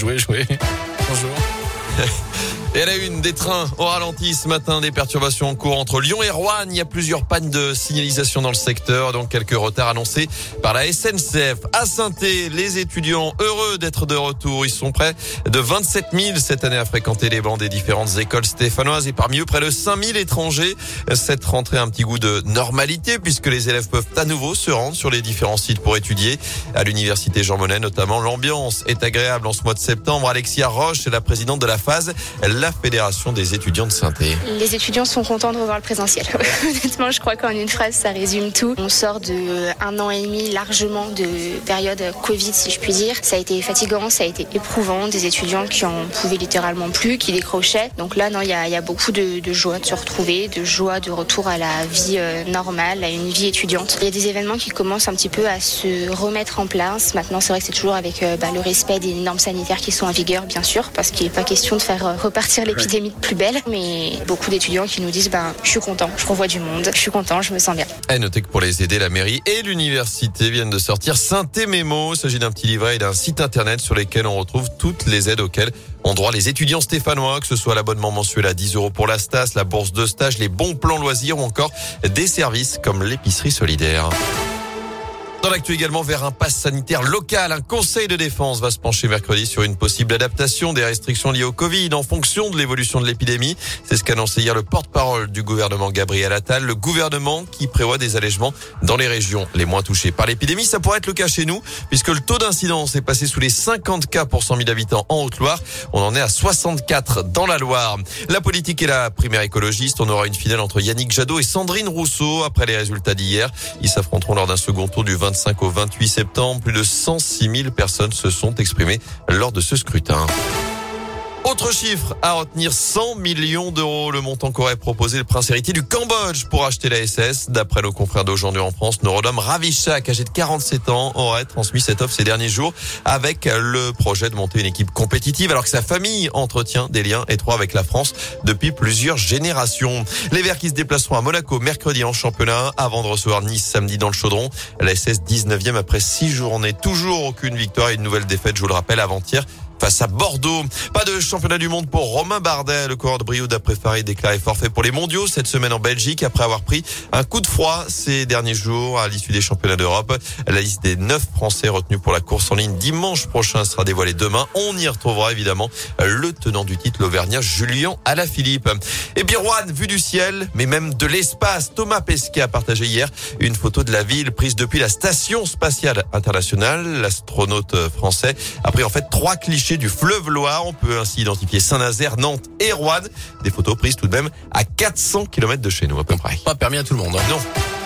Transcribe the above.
joué, joué. Bonjour. Et à la une des trains au ralenti ce matin, des perturbations en cours entre Lyon et Rouen. Il y a plusieurs pannes de signalisation dans le secteur, donc quelques retards annoncés par la SNCF. À saint les étudiants heureux d'être de retour. Ils sont près de 27 000 cette année à fréquenter les bancs des différentes écoles stéphanoises et parmi eux près de 5 000 étrangers. Cette rentrée a un petit goût de normalité puisque les élèves peuvent à nouveau se rendre sur les différents sites pour étudier. À l'université Jean Monnet notamment, l'ambiance est agréable en ce mois de septembre. Alexia Roche est la présidente de la phase Fédération des étudiants de saint Les étudiants sont contents de revoir le présentiel. Honnêtement, je crois qu'en une phrase, ça résume tout. On sort de un an et demi largement de période Covid, si je puis dire. Ça a été fatigant, ça a été éprouvant. Des étudiants qui en pouvaient littéralement plus, qui décrochaient. Donc là, non, il y a, beaucoup de, joie de se retrouver, de joie de retour à la vie euh, normale, à une vie étudiante. Il y a des événements qui commencent un petit peu à se remettre en place. Maintenant, c'est vrai que c'est toujours avec euh, bah, le respect des normes sanitaires qui sont en vigueur, bien sûr, parce qu'il n'est pas question de faire euh, l'épidémie de plus belle. Mais beaucoup d'étudiants qui nous disent, ben, je suis content, je revois du monde, je suis content, je me sens bien. Et notez que pour les aider, la mairie et l'université viennent de sortir Synthé Mémo. Il s'agit d'un petit livret et d'un site internet sur lesquels on retrouve toutes les aides auxquelles ont droit les étudiants stéphanois, que ce soit l'abonnement mensuel à 10 euros pour la STAS, la bourse de stage, les bons plans loisirs ou encore des services comme l'épicerie solidaire. Dans l'actu également vers un pass sanitaire local, un conseil de défense va se pencher mercredi sur une possible adaptation des restrictions liées au Covid en fonction de l'évolution de l'épidémie. C'est ce qu'a annoncé hier le porte-parole du gouvernement Gabriel Attal, le gouvernement qui prévoit des allègements dans les régions les moins touchées par l'épidémie. Ça pourrait être le cas chez nous puisque le taux d'incidence est passé sous les 50 cas pour 100 000 habitants en Haute-Loire. On en est à 64 dans la Loire. La politique est la primaire écologiste. On aura une finale entre Yannick Jadot et Sandrine Rousseau après les résultats d'hier. Ils s'affronteront lors d'un second tour du 20 25 au 28 septembre. Plus de 106 000 personnes se sont exprimées lors de ce scrutin. Autre chiffre à retenir, 100 millions d'euros. Le montant qu'aurait proposé le prince héritier du Cambodge pour acheter la SS. D'après nos confrères d'aujourd'hui en France, Norodom Ravishak, âgé de 47 ans, aurait transmis cette offre ces derniers jours avec le projet de monter une équipe compétitive alors que sa famille entretient des liens étroits avec la France depuis plusieurs générations. Les Verts qui se déplaceront à Monaco mercredi en championnat avant de recevoir Nice samedi dans le chaudron. La SS 19e après six journées. Toujours aucune victoire et une nouvelle défaite, je vous le rappelle, avant-hier face à Bordeaux. Pas de championnat du monde pour Romain Bardet. Le coureur de Brioude a préféré déclarer forfait pour les mondiaux cette semaine en Belgique après avoir pris un coup de froid ces derniers jours à l'issue des championnats d'Europe. La liste des neuf Français retenus pour la course en ligne dimanche prochain sera dévoilée demain. On y retrouvera évidemment le tenant du titre, l'Auvergnat Julien Alaphilippe. Et puis Rouen, vu du ciel, mais même de l'espace, Thomas Pesquet a partagé hier une photo de la ville prise depuis la station spatiale internationale. L'astronaute français a pris en fait trois clichés du fleuve Loire. On peut ainsi identifier Saint-Nazaire, Nantes et Rouen. Des photos prises tout de même à 400 km de chez nous à peu près. Pas permis à tout le monde. Hein. Non.